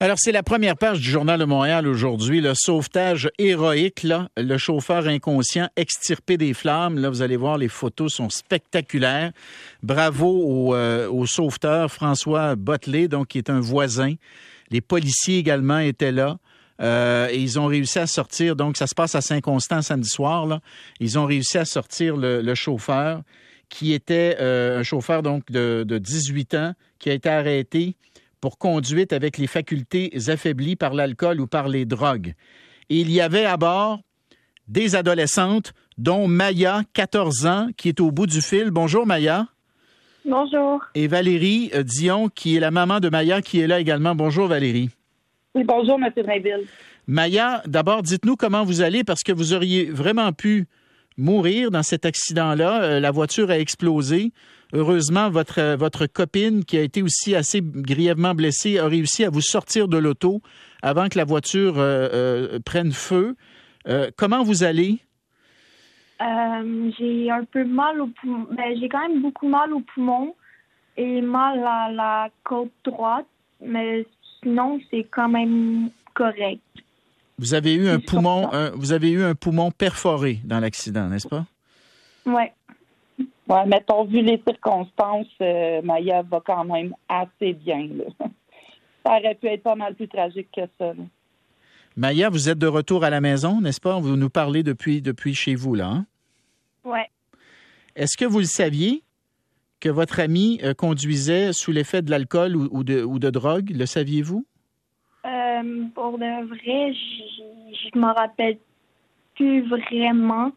Alors, c'est la première page du Journal de Montréal aujourd'hui, le sauvetage héroïque, le chauffeur inconscient extirpé des flammes. Là, vous allez voir, les photos sont spectaculaires. Bravo au, euh, au sauveteur François Botley, donc qui est un voisin. Les policiers également étaient là. Euh, et ils ont réussi à sortir, donc ça se passe à Saint-Constant samedi soir. Ils ont réussi à sortir le, le chauffeur, qui était euh, un chauffeur donc de, de 18 ans, qui a été arrêté pour conduite avec les facultés affaiblies par l'alcool ou par les drogues. Et il y avait à bord des adolescentes, dont Maya, 14 ans, qui est au bout du fil. Bonjour Maya. Bonjour. Et Valérie euh, Dion, qui est la maman de Maya, qui est là également. Bonjour Valérie. Oui, bonjour, M. Drainville. Maya, d'abord, dites-nous comment vous allez, parce que vous auriez vraiment pu mourir dans cet accident-là. Euh, la voiture a explosé. Heureusement, votre, euh, votre copine, qui a été aussi assez grièvement blessée, a réussi à vous sortir de l'auto avant que la voiture euh, prenne feu. comment vous allez? j'ai un peu mal au poumon. J'ai quand même beaucoup mal au poumon et mal à la côte droite, mais sinon, c'est quand même correct. Vous avez eu un poumon, vous avez eu un poumon perforé dans l'accident, n'est-ce pas? Oui. Oui, mettons, vu les circonstances, euh, Maya va quand même assez bien. Ça aurait pu être pas mal plus tragique que ça. Maya, vous êtes de retour à la maison, n'est-ce pas? Vous nous parlez depuis, depuis chez vous, là. Hein? Oui. Est-ce que vous le saviez que votre ami euh, conduisait sous l'effet de l'alcool ou, de, ou de drogue? Le saviez-vous? Euh, pour de vrai, je ne m'en rappelle plus vraiment,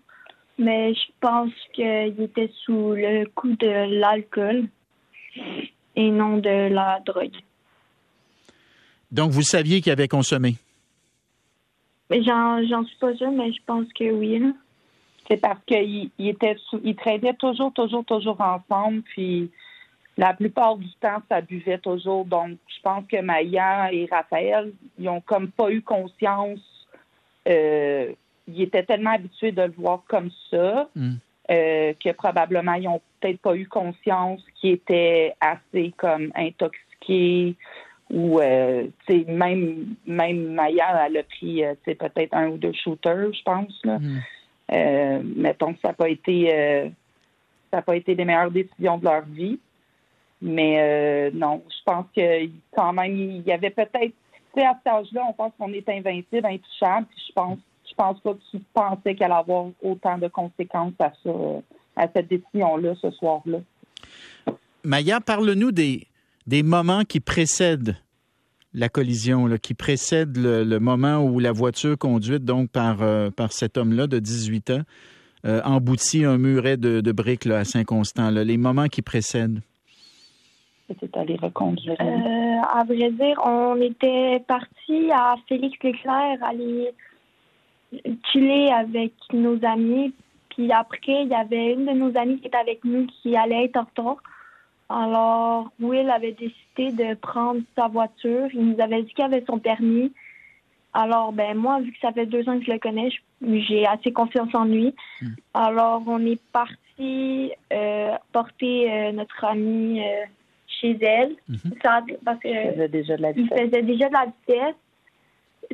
mais je pense qu'il était sous le coup de l'alcool et non de la drogue. Donc, vous saviez qu'il avait consommé? J'en suis pas sûre, mais je pense que oui. C'est parce qu'ils était ils traînaient toujours, toujours, toujours ensemble, puis la plupart du temps, ça buvait toujours. Donc, je pense que Maya et Raphaël, ils ont comme pas eu conscience. Euh, ils étaient tellement habitués de le voir comme ça mm. euh, que probablement ils ont peut-être pas eu conscience qu'ils étaient assez comme intoxiqués ou euh, même même Maya elle a pris euh, peut-être un ou deux shooters, je pense là. Mm. Euh, mettons que ça n'a pas été ça n'a pas été les meilleures décisions de leur vie. Mais non, je pense que quand même, il y avait peut-être, tu sais, à cet âge-là, on pense qu'on est invincible, intouchable, puis je pense, je pense pas qu'ils pensaient qu'elle allait avoir autant de conséquences à ça, à cette décision-là, ce soir-là. Maya, parle-nous des, des moments qui précèdent la collision, là, qui précèdent le, moment où la voiture conduite donc par, euh, par cet homme-là de 18 ans euh, emboutit un muret de, de briques là, à Saint-Constant, les moments qui précèdent c'est allé reconduire? Euh, à vrai dire, on était parti à Félix Leclerc aller chiller avec nos amis. Puis après, il y avait une de nos amies qui était avec nous qui allait être en retard. Alors, Will avait décidé de prendre sa voiture. Il nous avait dit qu'il avait son permis. Alors, ben moi, vu que ça fait deux ans que je le connais, j'ai assez confiance en lui. Hmm. Alors, on est parti euh, porter euh, notre ami chez elle. Mhm. parce que il faisait déjà de la vitesse. Il faisait déjà de la vitesse.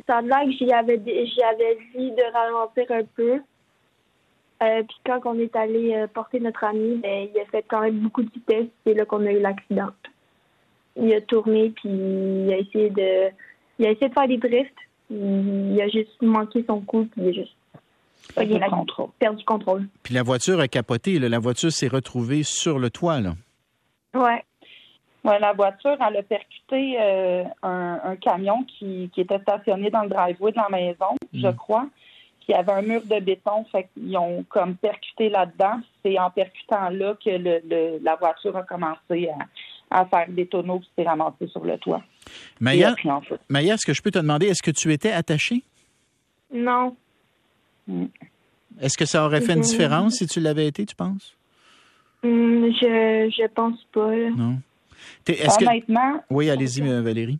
Ça a l'air que j'y avais, dit de ralentir un peu. Euh, puis quand on est allé euh, porter notre ami, ben, il a fait quand même beaucoup de vitesse. C'est là qu'on a eu l'accident. Il a tourné puis il a essayé de, il a essayé de faire des drifts. Il a juste manqué son coup puis il a juste perdu, contrôle. perdu contrôle. Puis la voiture a capoté. La voiture s'est retrouvée sur le toit. Là. Ouais la voiture, elle a percuté euh, un, camion qui, était stationné dans le driveway de la maison, je mm. crois, qui avait un mur de béton. Fait qu'ils ont comme percuté là-dedans. C'est en percutant là que le, la voiture a commencé à, faire des tonneaux et s'est ramassée sur le toit. Maya, Maya est-ce que je peux te demander, est-ce que tu étais attachée? Non. Mm. Est-ce que ça aurait fait une différence si tu l'avais été, tu penses? Mm, je je pense pas. Non. Honnêtement. Oui, allez-y, euh, Valérie.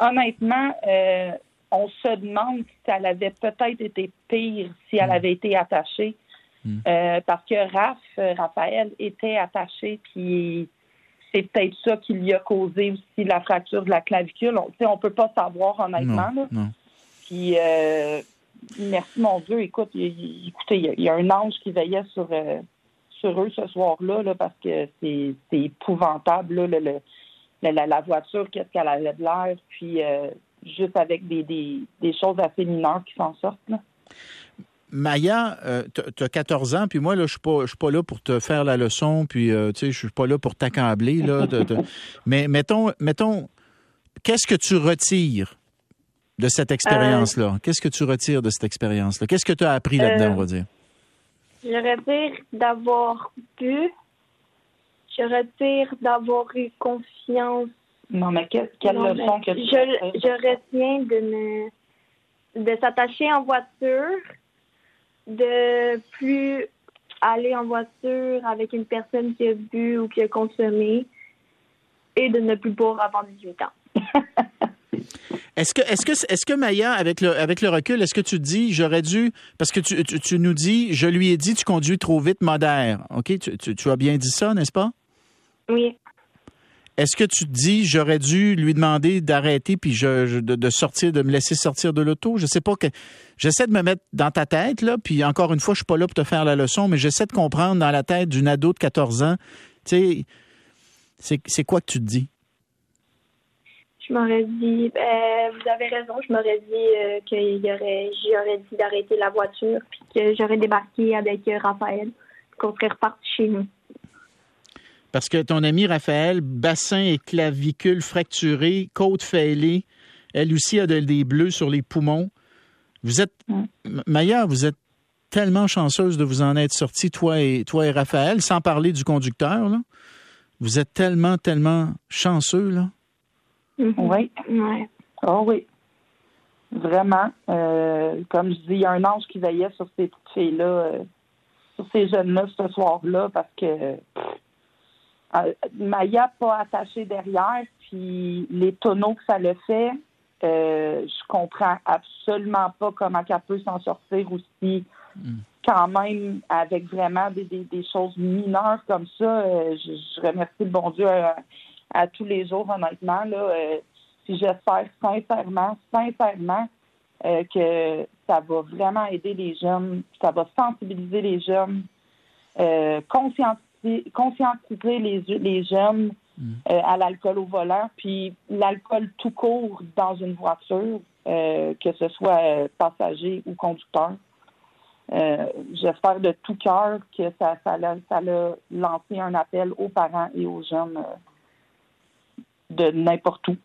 Honnêtement, euh, on se demande si elle avait peut-être été pire si elle hmm. avait été attachée. Hmm. Euh, parce que Raph, Raphaël était attaché, puis c'est peut-être ça qui lui a causé aussi la fracture de la clavicule. On ne peut pas savoir honnêtement. Puis, euh, merci mon Dieu, écoute, il, écoutez, il y, a un ange qui veillait sur, euh, sur eux ce soir-là là, parce que c'est épouvantable. le, la, voiture, qu'est-ce qu'elle avait de l'air, puis euh, juste avec des, des, choses assez mineures qui s'en sortent. Maya, euh, tu as 14 ans, puis moi, là, je ne suis pas là pour te faire la leçon, puis, euh, tu sais, je suis pas là pour t'accabler, là. Mais mettons, mettons, qu'est-ce que tu retires de cette expérience-là? Qu'est-ce que tu retires de cette expérience-là? Qu'est-ce que tu as appris là-dedans, on va dire? Je retire d'avoir pu je retire d'avoir eu confiance. Non, mais quelle leçon que tu je, je retiens de de s'attacher en voiture, de plus aller en voiture avec une personne qui a bu ou qui a consommé et de ne plus boire avant 18 ans. Est-ce que, est-ce que, est-ce que Maya, avec le, avec le recul, est-ce que tu te dis, j'aurais dû, parce que tu, tu, nous dis, je lui ai dit, tu conduis trop vite, modère. OK? Tu, tu as bien dit ça, n'est-ce pas? Oui. Est-ce que tu te dis, j'aurais dû lui demander d'arrêter puis je, de, sortir, de me laisser sortir de l'auto? Je sais pas que. J'essaie de me mettre dans ta tête, là, puis encore une fois, je suis pas là pour te faire la leçon, mais j'essaie de comprendre dans la tête d'une ado de 14 ans, tu sais, c'est quoi que tu te dis? Je m'aurais dit, ben, vous avez raison, je m'aurais dit euh, que aurait, j'aurais dit d'arrêter la voiture, puis que j'aurais débarqué avec euh, Raphaël, qu'on serait reparti chez nous. Parce que ton ami Raphaël, bassin et clavicule fracturés, côte fêlée, elle aussi a des bleus sur les poumons. Vous êtes, Maya, vous êtes tellement chanceuse de vous en être sortie, toi et, toi et Raphaël, sans parler du conducteur. Là. Vous êtes tellement, tellement chanceux. Là. Oui. Ouais. Oh oui. Vraiment. Euh, comme je dis, il y a un ange qui veillait sur ces petites filles-là, euh, sur ces jeunes-là ce soir-là, parce que euh, Maya pas attachée derrière, puis les tonneaux que ça le fait, euh, je comprends absolument pas comment elle peut s'en sortir aussi. Mm. Quand même, avec vraiment des, des, choses mineures comme ça, euh, je, remercie le bon Dieu à, tous les jours, honnêtement. Là, euh, puis j'espère sincèrement, sincèrement que ça va vraiment aider les jeunes, ça va sensibiliser les jeunes, conscientiser conscientiser les, les jeunes mm. euh, à l'alcool au volant, puis l'alcool tout court dans une voiture, euh, que ce soit euh, passager ou conducteur. J'espère de tout cœur que ça, ça, a, lancé un appel aux parents et aux jeunes de n'importe où.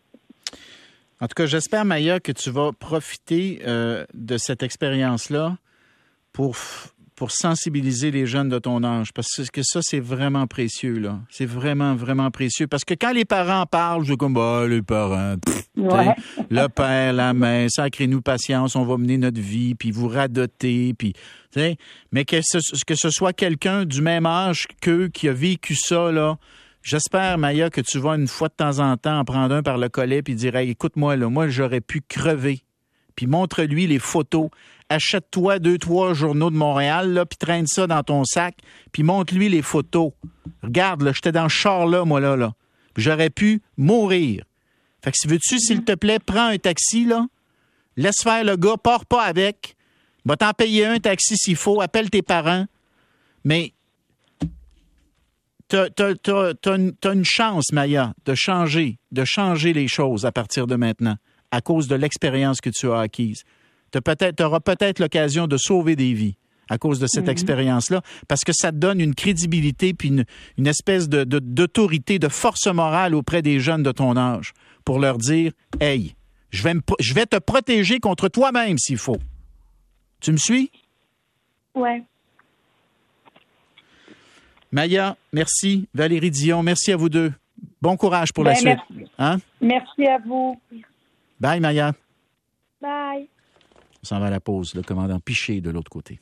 En tout cas, j'espère, Maya, que tu vas profiter de cette expérience-là pour pour sensibiliser les jeunes de ton âge, parce que ça, c'est vraiment précieux, là. C'est vraiment, vraiment précieux. Parce que quand les parents parlent, je dis comme, bah, les parents, le père, la mère, sacrez-nous patience, on va mener notre vie, puis vous radoter, puis, mais que ce, que ce soit quelqu'un du même âge qu'eux qui a vécu ça, là, J'espère, Maya, que tu vas une fois de temps en temps en prendre un par le collet puis dire écoute-moi, là, moi, j'aurais pu crever. Puis montre-lui les photos achète-toi deux, trois journaux de Montréal, là, puis traîne ça dans ton sac, puis montre-lui les photos. Regarde, là, j'étais dans ce char-là, moi, là, là. J'aurais pu mourir. Fait que si veux-tu, s'il te plaît, prends un taxi, là. Laisse faire le gars, pars pas avec. Va t'en payer un taxi s'il faut, appelle tes parents. Mais t'as as, une chance, Maya, de changer, de changer les choses à partir de maintenant, à cause de l'expérience que tu as acquise tu auras peut-être l'occasion de sauver des vies à cause de cette mhm. expérience-là, parce que ça te donne une crédibilité puis une, espèce de, d'autorité, de, force morale auprès des jeunes de ton âge pour leur dire Hey, je vais, je vais te protéger contre toi-même s'il faut. Tu me suis? Oui. Maya, merci. Valérie Dion, merci à vous deux. Bon courage pour la ben, suite. Merci. Hein? merci à vous. Bye, Maya. Bye. On s'en va à la pause, le commandant Piché de l'autre côté.